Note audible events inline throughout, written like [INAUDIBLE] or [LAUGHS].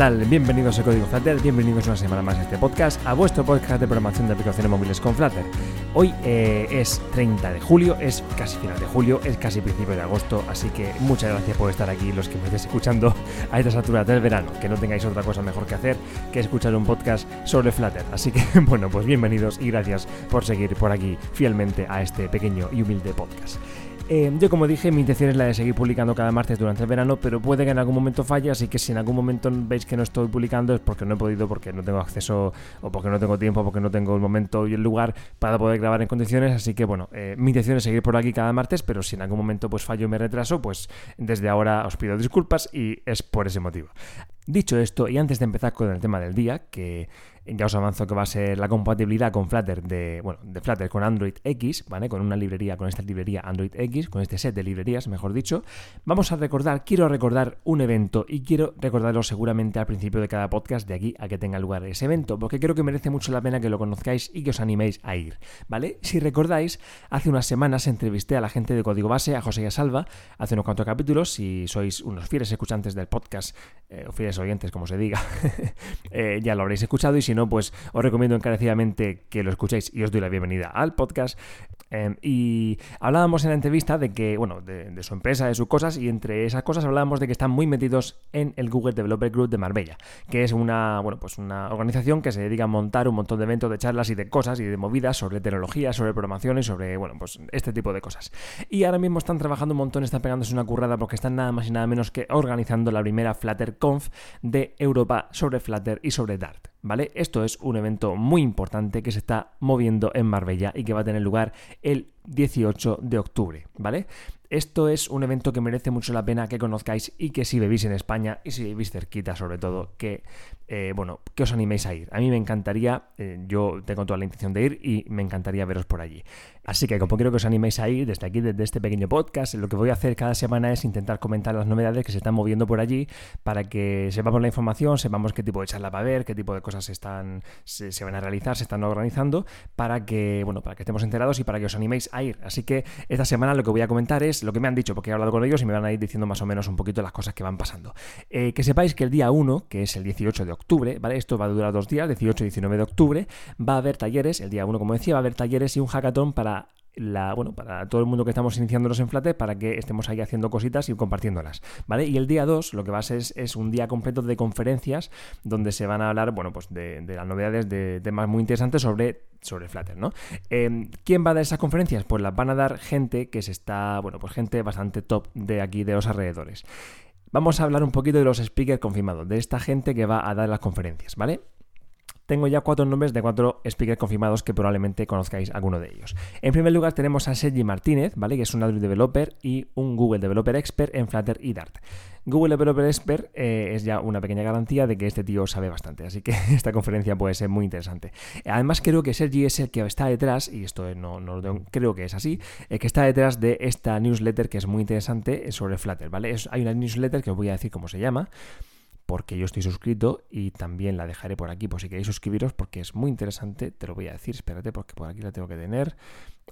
tal? Bienvenidos a Código Flutter, bienvenidos una semana más a este podcast, a vuestro podcast de programación de aplicaciones móviles con Flutter. Hoy eh, es 30 de julio, es casi final de julio, es casi principio de agosto, así que muchas gracias por estar aquí, los que me estéis escuchando [LAUGHS] a estas alturas del verano, que no tengáis otra cosa mejor que hacer que escuchar un podcast sobre Flutter. Así que, [LAUGHS] bueno, pues bienvenidos y gracias por seguir por aquí fielmente a este pequeño y humilde podcast. Eh, yo como dije, mi intención es la de seguir publicando cada martes durante el verano, pero puede que en algún momento falle, así que si en algún momento veis que no estoy publicando es porque no he podido, porque no tengo acceso o porque no tengo tiempo, porque no tengo el momento y el lugar para poder grabar en condiciones, así que bueno, eh, mi intención es seguir por aquí cada martes, pero si en algún momento pues fallo y me retraso, pues desde ahora os pido disculpas y es por ese motivo. Dicho esto, y antes de empezar con el tema del día, que ya os avanzo que va a ser la compatibilidad con Flutter de, bueno, de Flutter con Android X, ¿vale? Con una librería, con esta librería Android X, con este set de librerías, mejor dicho. Vamos a recordar, quiero recordar un evento y quiero recordarlo seguramente al principio de cada podcast de aquí a que tenga lugar ese evento, porque creo que merece mucho la pena que lo conozcáis y que os animéis a ir, ¿vale? Si recordáis, hace unas semanas entrevisté a la gente de Código Base, a José y a Salva, hace unos cuantos capítulos, si sois unos fieles escuchantes del podcast, eh, o fieles oyentes, como se diga, [LAUGHS] eh, ya lo habréis escuchado y si no, pues os recomiendo encarecidamente que lo escuchéis y os doy la bienvenida al podcast. Em, y hablábamos en la entrevista de que, bueno, de, su empresa, de sus cosas, y entre esas cosas hablábamos de que están muy metidos en el Google Developer Group de Marbella, que es una, bueno, pues una organización que se dedica a montar un montón de eventos, de charlas y de cosas y de movidas sobre tecnología, sobre programación y sobre, bueno, pues este tipo de cosas. Y ahora mismo están trabajando un montón, están pegándose una currada porque están nada más y nada menos que organizando la primera Flutter Conf de Europa sobre Flutter y sobre Dart. ¿Vale? Esto es un evento muy importante que se está moviendo en Marbella y que va a tener lugar el 18 de octubre, ¿vale? Esto es un evento que merece mucho la pena que conozcáis y que si vivís en España y si vivís cerquita sobre todo, que, eh, bueno, que os animéis a ir. A mí me encantaría, eh, yo tengo toda la intención de ir y me encantaría veros por allí. Así que como quiero que os animéis a ir desde aquí, desde este pequeño podcast, lo que voy a hacer cada semana es intentar comentar las novedades que se están moviendo por allí para que sepamos la información, sepamos qué tipo de charla va a haber, qué tipo de cosas están, se, van a realizar, se están organizando, para que, bueno, para que estemos enterados y para que os animéis a ir. Así que esta semana lo que voy a comentar es lo que me han dicho, porque he hablado con ellos y me van a ir diciendo más o menos un poquito las cosas que van pasando. Eh, que sepáis que el día 1, que es el 18 de octubre, ¿vale? Esto va a durar dos días, 18 y 19 de octubre, va a haber talleres, el día 1, como decía, va a haber talleres y un hackathon para la, bueno, para todo el mundo que estamos iniciándonos en Flutter para que estemos ahí haciendo cositas y compartiéndolas, ¿vale? Y el día 2 lo que va a ser es, un día completo de conferencias donde se van a hablar, bueno, pues de, las novedades, de temas muy interesantes sobre, sobre Flutter, ¿no? Em, ¿Quién va a dar esas conferencias? Pues las van a dar gente que se está, bueno, pues gente bastante top de aquí, de los alrededores. Vamos a hablar un poquito de los speakers confirmados, de esta gente que va a dar las conferencias, ¿vale? Tengo ya cuatro nombres de cuatro speakers confirmados que probablemente conozcáis alguno de ellos. En primer lugar tenemos a Sergi Martínez, ¿vale? Que es un Android Developer y un Google Developer Expert en Flutter y Dart. Google Developer Expert eh, es ya una pequeña garantía de que este tío sabe bastante, así que [LAUGHS] esta conferencia puede ser muy interesante. Además creo que Sergi es el que está detrás, y esto no, no creo que es así, el que está detrás de esta newsletter que es muy interesante sobre Flutter, ¿vale? hay una newsletter que os voy a decir cómo se llama, porque yo estoy suscrito y también la dejaré por aquí por si queréis suscribiros porque es muy interesante, te lo voy a decir, espérate porque por aquí la tengo que tener.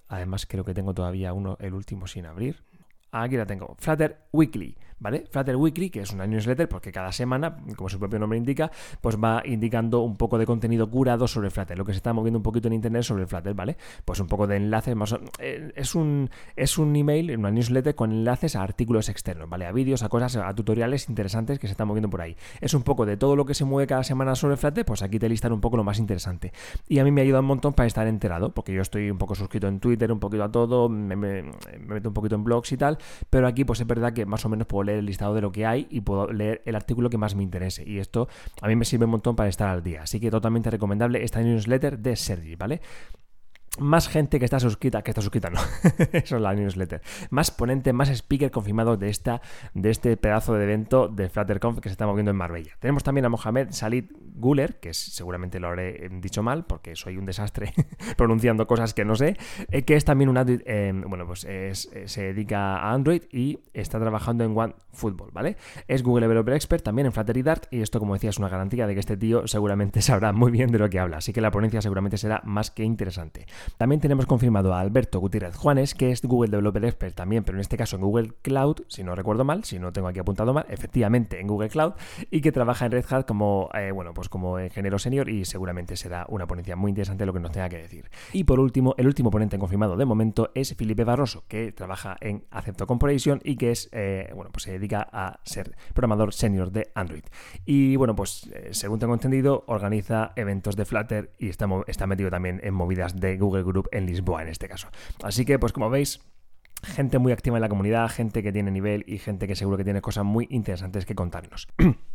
Además creo que tengo todavía uno, el último sin abrir. Aquí la tengo, Flutter Weekly. ¿vale? Flutter Weekly, que es una newsletter, porque cada semana, como su propio nombre indica, pues va indicando un poco de contenido curado sobre Flutter, lo que se está moviendo un poquito en internet sobre Flutter, ¿vale? Pues un poco de enlaces, más eh, es un es un email, una newsletter con enlaces a artículos externos, ¿vale? A vídeos, a cosas, a tutoriales interesantes que se están moviendo por ahí. Es un poco de todo lo que se mueve cada semana sobre Flutter, pues aquí te listan un poco lo más interesante. Y a mí me ayuda un montón para estar enterado, porque yo estoy un poco suscrito en Twitter, un poquito a todo, me, me meto un poquito en blogs y tal, pero aquí pues es verdad que más o menos puedo leer el listado de lo que hay y puedo leer el artículo que más me interese. Y esto a mí me sirve un montón para estar al día. Así que totalmente recomendable esta newsletter de Sergi, ¿vale? Más gente que está suscrita, que está suscrita, no, [LAUGHS] eso es la newsletter, más ponente, más speaker confirmado de, esta, de este pedazo de evento de FlutterConf que se está moviendo en Marbella. Tenemos también a Mohamed Salid Guler, que seguramente lo habré eh, dicho mal porque soy un desastre [LAUGHS] pronunciando cosas que no sé, eh, que es también un Android, eh, bueno, pues se dedica a Android y está trabajando en One Football, ¿vale? Es Google Developer Expert también en Flutter y Dart y esto, como decía, es una garantía de que este tío seguramente [LAUGHS] sabrá muy bien de lo que habla, así que la ponencia seguramente será más que interesante. También tenemos confirmado a Alberto Gutiérrez Juanes, que es Google Developer Expert también, pero en este caso en Google Cloud, si no recuerdo mal, si no tengo aquí apuntado mal, efectivamente en Google Cloud, y que trabaja en Red Hat como, eh, bueno, pues como ingeniero senior y seguramente será una ponencia muy interesante lo que nos tenga que decir. Y por último, el último ponente confirmado de momento es Felipe Barroso, que trabaja en Acepto Corporation y que es, eh, bueno, pues se dedica a ser programador senior de Android. Y bueno, pues eh, según tengo entendido, organiza eventos de Flutter y está, está metido también en movidas de Google Group en Lisboa en este caso. Así que, pues como veis, gente muy activa en la comunidad, gente que tiene nivel y gente que seguro que tiene cosas muy interesantes que contarnos. [CLEARS THROAT]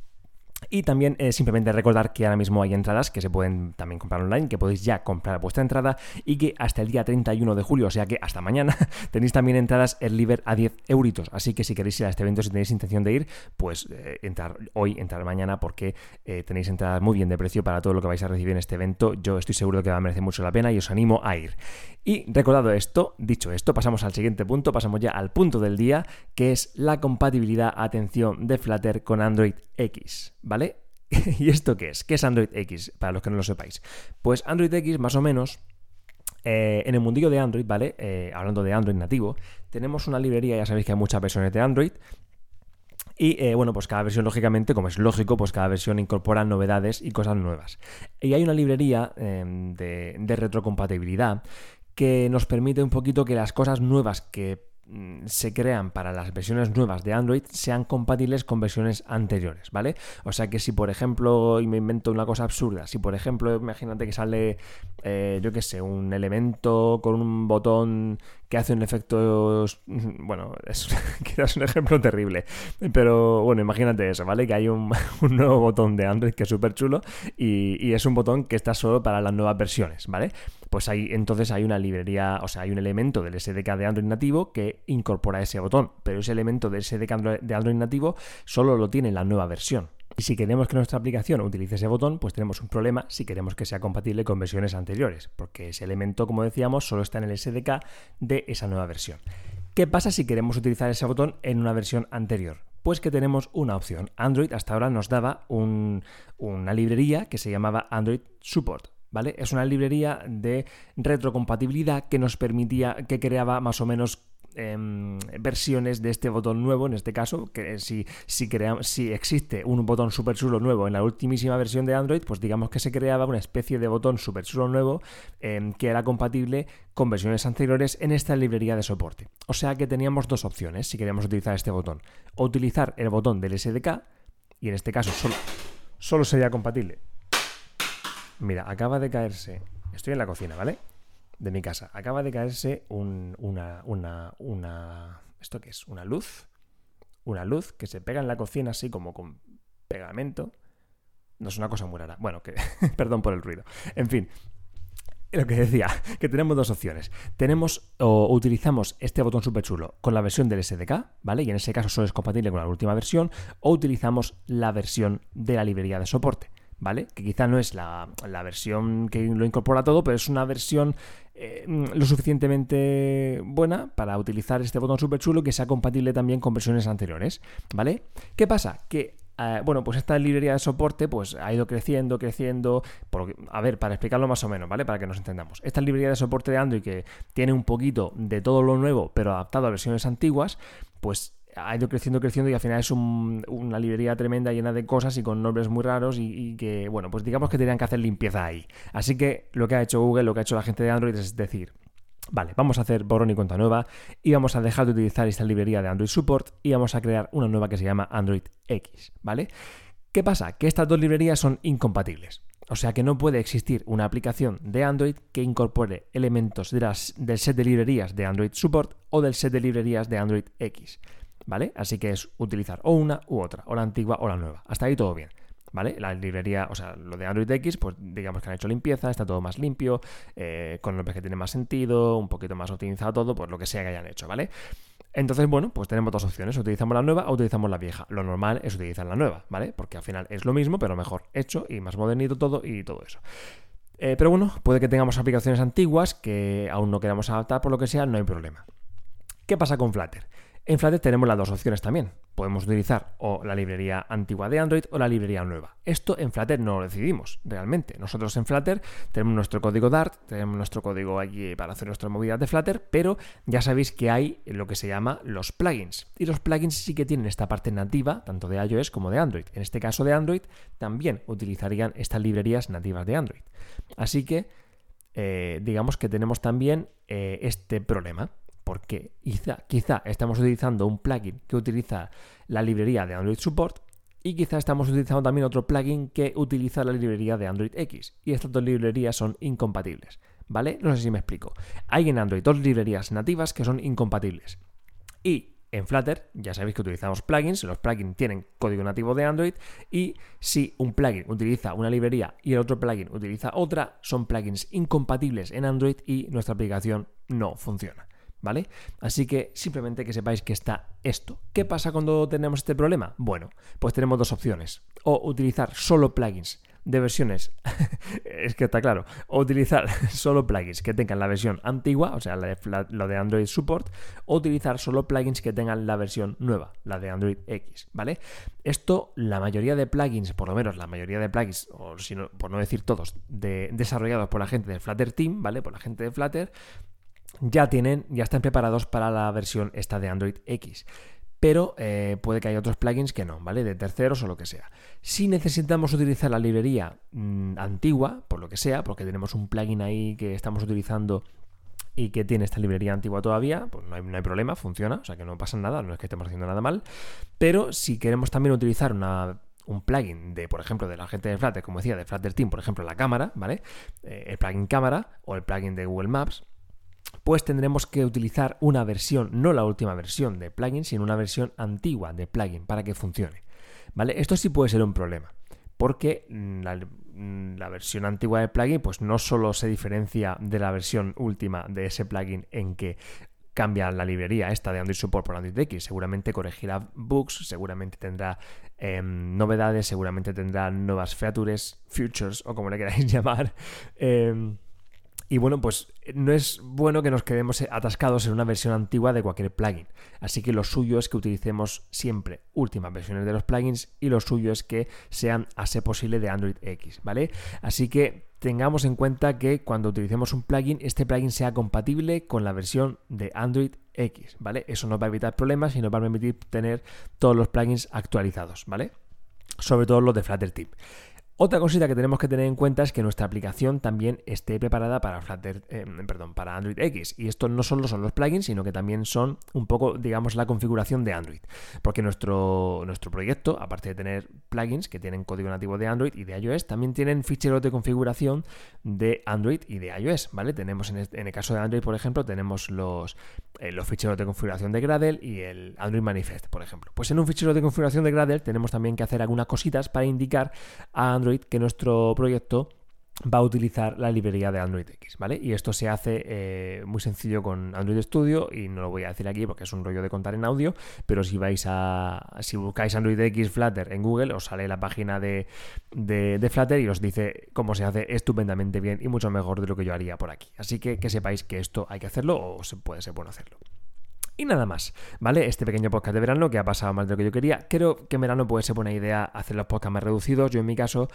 Y también eh, simplemente recordar que ahora mismo hay entradas que se pueden también comprar online, que podéis ya comprar vuestra entrada y que hasta el día 31 de julio, o sea que hasta mañana, [LAUGHS] tenéis también entradas el Liver a 10 euritos. Así que si queréis ir a este evento, si tenéis intención de ir, pues eh, entrar hoy, entrar mañana, porque eh, tenéis entradas muy bien de precio para todo lo que vais a recibir en este evento. Yo estoy seguro que va a merecer mucho la pena y os animo a ir. Y recordado esto, dicho esto, pasamos al siguiente punto, pasamos ya al punto del día, que es la compatibilidad, atención, de Flutter con Android X, ¿vale? [LAUGHS] ¿Y esto qué es? ¿Qué es Android X? Para los que no lo sepáis. Pues Android X, más o menos, eh, en el mundillo de Android, ¿vale? Eh, hablando de Android nativo, tenemos una librería, ya sabéis que hay muchas versiones de Android. Y eh, bueno, pues cada versión, lógicamente, como es lógico, pues cada versión incorpora novedades y cosas nuevas. Y hay una librería em, de, retrocompatibilidad que nos permite un poquito que las cosas nuevas que se crean para las versiones nuevas de Android sean compatibles con versiones anteriores, ¿vale? O sea que si por ejemplo, y me invento una cosa absurda, si por ejemplo, imagínate que sale, eh, yo qué sé, un elemento con un botón que hace un efecto, [LAUGHS] bueno, es, [LAUGHS] quizás un ejemplo terrible, pero bueno, imagínate eso, ¿vale? Que hay un, [LAUGHS] nuevo botón de Android que es súper chulo y, y, es un botón que está solo para las nuevas versiones, ¿vale? Pues hay, entonces hay una librería, o sea, hay un elemento del SDK de Android nativo que incorpora ese botón, pero ese elemento del SDK de Android nativo solo lo tiene la nueva versión. Y si queremos que nuestra aplicación utilice ese botón, pues tenemos un problema si queremos que sea compatible con versiones anteriores, porque ese elemento, como decíamos, solo está en el SDK de esa nueva versión. ¿Qué pasa si queremos utilizar ese botón en una versión anterior? Pues que tenemos una opción. Android hasta ahora nos daba una librería que se llamaba Android Support. ¿Vale? Es una librería de retrocompatibilidad que nos permitía, que creaba más o menos Em, versiones de este botón nuevo, en este caso, que si, si, si existe un botón super chulo nuevo en la ultimísima versión de Android, pues digamos que se creaba una especie de botón super chulo nuevo em, que era compatible con versiones anteriores en esta librería de soporte. O sea que teníamos dos opciones si queríamos utilizar este botón. O utilizar el botón del SDK, y en este caso solo, solo sería compatible. Mira, acaba de caerse. Estoy en la cocina, ¿vale? De mi casa. Acaba de caerse una, una, una... ¿Esto qué es? ¿Una luz? Una luz que se pega en la cocina así como con pegamento. No es una cosa muy rara. Bueno, que [LAUGHS] perdón por el ruido. En fin, lo que decía, que tenemos dos opciones. Tenemos o utilizamos este botón súper chulo con la versión del SDK, ¿vale? Y en ese caso solo es compatible con la última versión, o utilizamos la versión de la librería de soporte. ¿vale? Que quizá no es la, versión que lo incorpora todo, pero es una versión eh, lo suficientemente buena para utilizar este botón súper chulo que sea compatible también con versiones anteriores, ¿vale? ¿Qué pasa? Que eh, bueno, pues esta librería de soporte pues ha ido creciendo, creciendo. a ver, para explicarlo más o menos, ¿vale? Para que nos entendamos. Esta librería de soporte de Android que tiene un poquito de todo lo nuevo, pero adaptado a versiones antiguas, pues ha ido creciendo, creciendo y al final es una librería tremenda llena de cosas y con nombres muy raros y, que, bueno, pues digamos que tenían que hacer limpieza ahí. Así que lo que ha hecho Google, lo que ha hecho la gente de Android es decir, vale, vamos a hacer borrón y cuenta nueva y vamos a dejar de utilizar esta librería de Android Support y vamos a crear una nueva que se llama Android X, ¿vale? ¿Qué pasa? Que estas dos librerías son incompatibles. O sea que no puede existir una aplicación de Android que incorpore elementos del set de librerías de Android Support o del set de librerías de Android X. ¿vale? Así que es utilizar o una u otra, o la antigua o la nueva. Hasta ahí todo bien. ¿Vale? La librería, o sea, lo de Android X, pues digamos que han hecho limpieza, está todo más limpio, eh, con nombres que tiene más sentido, un poquito más optimizado todo, pues lo que sea que hayan hecho, ¿vale? Entonces, bueno, pues tenemos dos opciones, utilizamos la nueva o utilizamos la vieja. Lo normal es utilizar la nueva, ¿vale? Porque al final es lo mismo, pero mejor hecho y más modernito todo y todo eso. Eh, pero bueno, puede que tengamos aplicaciones antiguas que aún no queramos adaptar por lo que sea, no hay problema. ¿Qué pasa con Flutter? En Flutter tenemos las dos opciones también. Podemos utilizar o la librería antigua de Android o la librería nueva. Esto en Flutter no lo decidimos realmente. Nosotros en Flutter tenemos nuestro código Dart, tenemos nuestro código aquí para hacer nuestra movilidad de Flutter, pero ya sabéis que hay lo que se llama los plugins. Y los plugins sí que tienen esta parte nativa, tanto de iOS como de Android. En este caso de Android también utilizarían estas librerías nativas de Android. Así que eh, digamos que tenemos también eh, este problema porque quizá, quizá estamos utilizando un plugin que utiliza la librería de Android Support y quizá estamos utilizando también otro plugin que utiliza la librería de Android X. Y estas dos librerías son incompatibles. ¿Vale? No sé si me explico. Hay en Android dos librerías nativas que son incompatibles. Y en Flutter ya sabéis que utilizamos plugins, los plugins tienen código nativo de Android y si un plugin utiliza una librería y el otro plugin utiliza otra, son plugins incompatibles en Android y nuestra aplicación no funciona. ¿Vale? Así que simplemente que sepáis que está esto. ¿Qué pasa cuando tenemos este problema? Bueno, pues tenemos dos opciones. O utilizar solo plugins de versiones, [LAUGHS] es que está claro, o utilizar [LAUGHS] solo plugins que tengan la versión antigua, o sea, lo de Android Support, o utilizar solo plugins que tengan la versión nueva, la de Android X, ¿vale? Esto, la mayoría de plugins, por lo menos la mayoría de plugins, o si no, por no decir todos, desarrollados por la gente de Flutter Team, ¿vale? Por la gente de Flutter, ya tienen, ya están preparados para la versión esta de Android X. Pero eh, puede que haya otros plugins que no, ¿vale? De terceros o lo que sea. Si necesitamos utilizar la librería mm, antigua, por lo que sea, porque tenemos un plugin ahí que estamos utilizando y que tiene esta librería antigua todavía, pues no hay, no hay, problema, funciona, o sea que no pasa nada, no es que estemos haciendo nada mal. Pero si queremos también utilizar un plugin de, por ejemplo, de la gente de Flutter, como decía, de Flutter Team, por ejemplo, la cámara, ¿vale? Eh, el plugin cámara o el plugin de Google Maps, pues tendremos que utilizar una versión, no la última versión de plugin, sino una versión antigua de plugin para que funcione. ¿Vale? Esto sí puede ser un problema, porque mm, mm, la, versión antigua de plugin pues no solo se diferencia de la versión última de ese plugin en que cambia la librería esta de Android Support por Android X. Seguramente corregirá bugs, seguramente tendrá em, novedades, seguramente tendrá nuevas features, futures o como le queráis [LAUGHS] llamar. Em, y bueno, pues no es bueno que nos quedemos atascados en una versión antigua de cualquier plugin. Así que lo suyo es que utilicemos siempre últimas versiones de los plugins y lo suyo es que sean a ser posible de Android X, ¿vale? Así que tengamos en cuenta que cuando utilicemos un plugin, este plugin sea compatible con la versión de Android X, ¿vale? Eso nos va a evitar problemas y nos va a permitir tener todos los plugins actualizados, ¿vale? Sobre todo los de Flutter Tip. Otra cosita que tenemos que tener en cuenta es que nuestra aplicación también esté preparada para Flutter, eh, perdón, para Android X. Y esto no solo son los plugins, sino que también son un poco, digamos, la configuración de Android. Porque nuestro, nuestro proyecto, aparte de tener plugins que tienen código nativo de Android y de iOS, también tienen ficheros de configuración de Android y de iOS, ¿vale? Tenemos en, el caso de Android, por ejemplo, tenemos los, eh, los ficheros de configuración de Gradle y el Android Manifest, por ejemplo. Pues en un fichero de configuración de Gradle tenemos también que hacer algunas cositas para indicar a Android que nuestro proyecto va a utilizar la librería de Android X, ¿vale? Y esto se hace eh, muy sencillo con Android Studio y no lo voy a decir aquí porque es un rollo de contar en audio, pero si vais a, si buscáis Android X Flutter en Google, os sale la página de, de, Flutter y os dice cómo se hace estupendamente bien y mucho mejor de lo que yo haría por aquí. Así que que sepáis que esto hay que hacerlo o se puede ser bueno hacerlo. Y nada más, ¿vale? Este pequeño podcast de verano que ha pasado más de lo que yo quería. Creo que en verano puede ser buena idea hacer los podcasts más reducidos. Yo en mi caso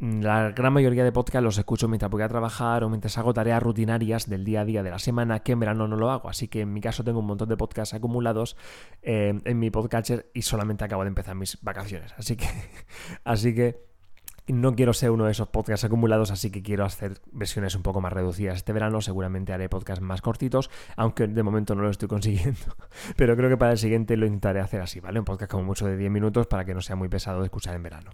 mm, la gran mayoría de podcasts los escucho mientras voy a trabajar o mientras hago tareas rutinarias del día a día de la semana, que en verano no lo hago. Así que en mi caso tengo un montón de podcasts acumulados eh, en mi podcatcher y solamente acabo de empezar mis vacaciones. Así que, [LAUGHS] así que no quiero ser uno de esos podcasts acumulados, así que quiero hacer versiones un poco más reducidas este verano. Seguramente haré podcasts más cortitos, aunque de momento no lo estoy [LAUGHS] consiguiendo. Pero creo que para el siguiente lo intentaré hacer así, ¿vale? Un podcast como mucho de 10 minutos para que no sea muy pesado de escuchar en verano.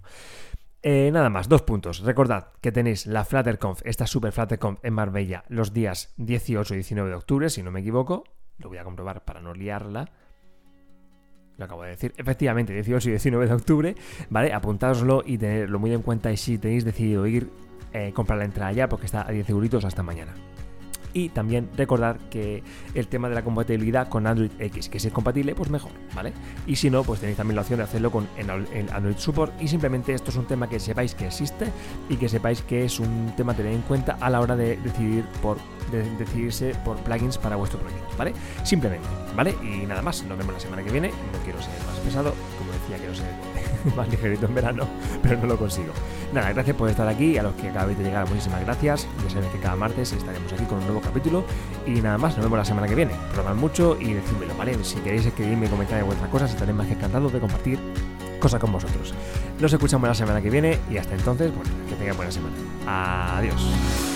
Eh, nada más, dos puntos. Recordad que tenéis la FlutterConf, esta Super FlutterConf en Marbella, los días 18 y 19 de octubre, si no me equivoco. Lo voy a comprobar para no liarla lo acabo de decir, efectivamente, 18 y 19 de octubre, ¿vale? Apuntádoslo y tenerlo muy en cuenta y si tenéis decidido ir, eh, comprar la entrada ya porque está a 10 euritos hasta mañana. Y también recordar que el tema de la compatibilidad con Android X, que si es compatible, pues mejor, ¿vale? Y si no, pues tenéis también la opción de hacerlo con el Android Support. Y simplemente esto es un tema que sepáis que existe y que sepáis que es un tema a tener en cuenta a la hora de decidir por de decidirse por plugins para vuestro proyecto, ¿vale? Simplemente, ¿vale? Y nada más, nos vemos la semana que viene. No quiero ser más pesado, como decía, quiero ser más [LAUGHS] ligerito en verano, pero no lo consigo. Nada, gracias por estar aquí. A los que acabáis de llegar, muchísimas gracias. Ya sabéis que cada martes estaremos aquí con un nuevo capítulo. Y nada más, nos vemos la semana que viene. Probad mucho y decídmelo, ¿vale? Si queréis escribirme comentarios vuestras cosas, estaré más que encantado de compartir cosas con vosotros. Nos escuchamos la semana que viene y hasta entonces, bueno, que tengáis buena semana. Adiós.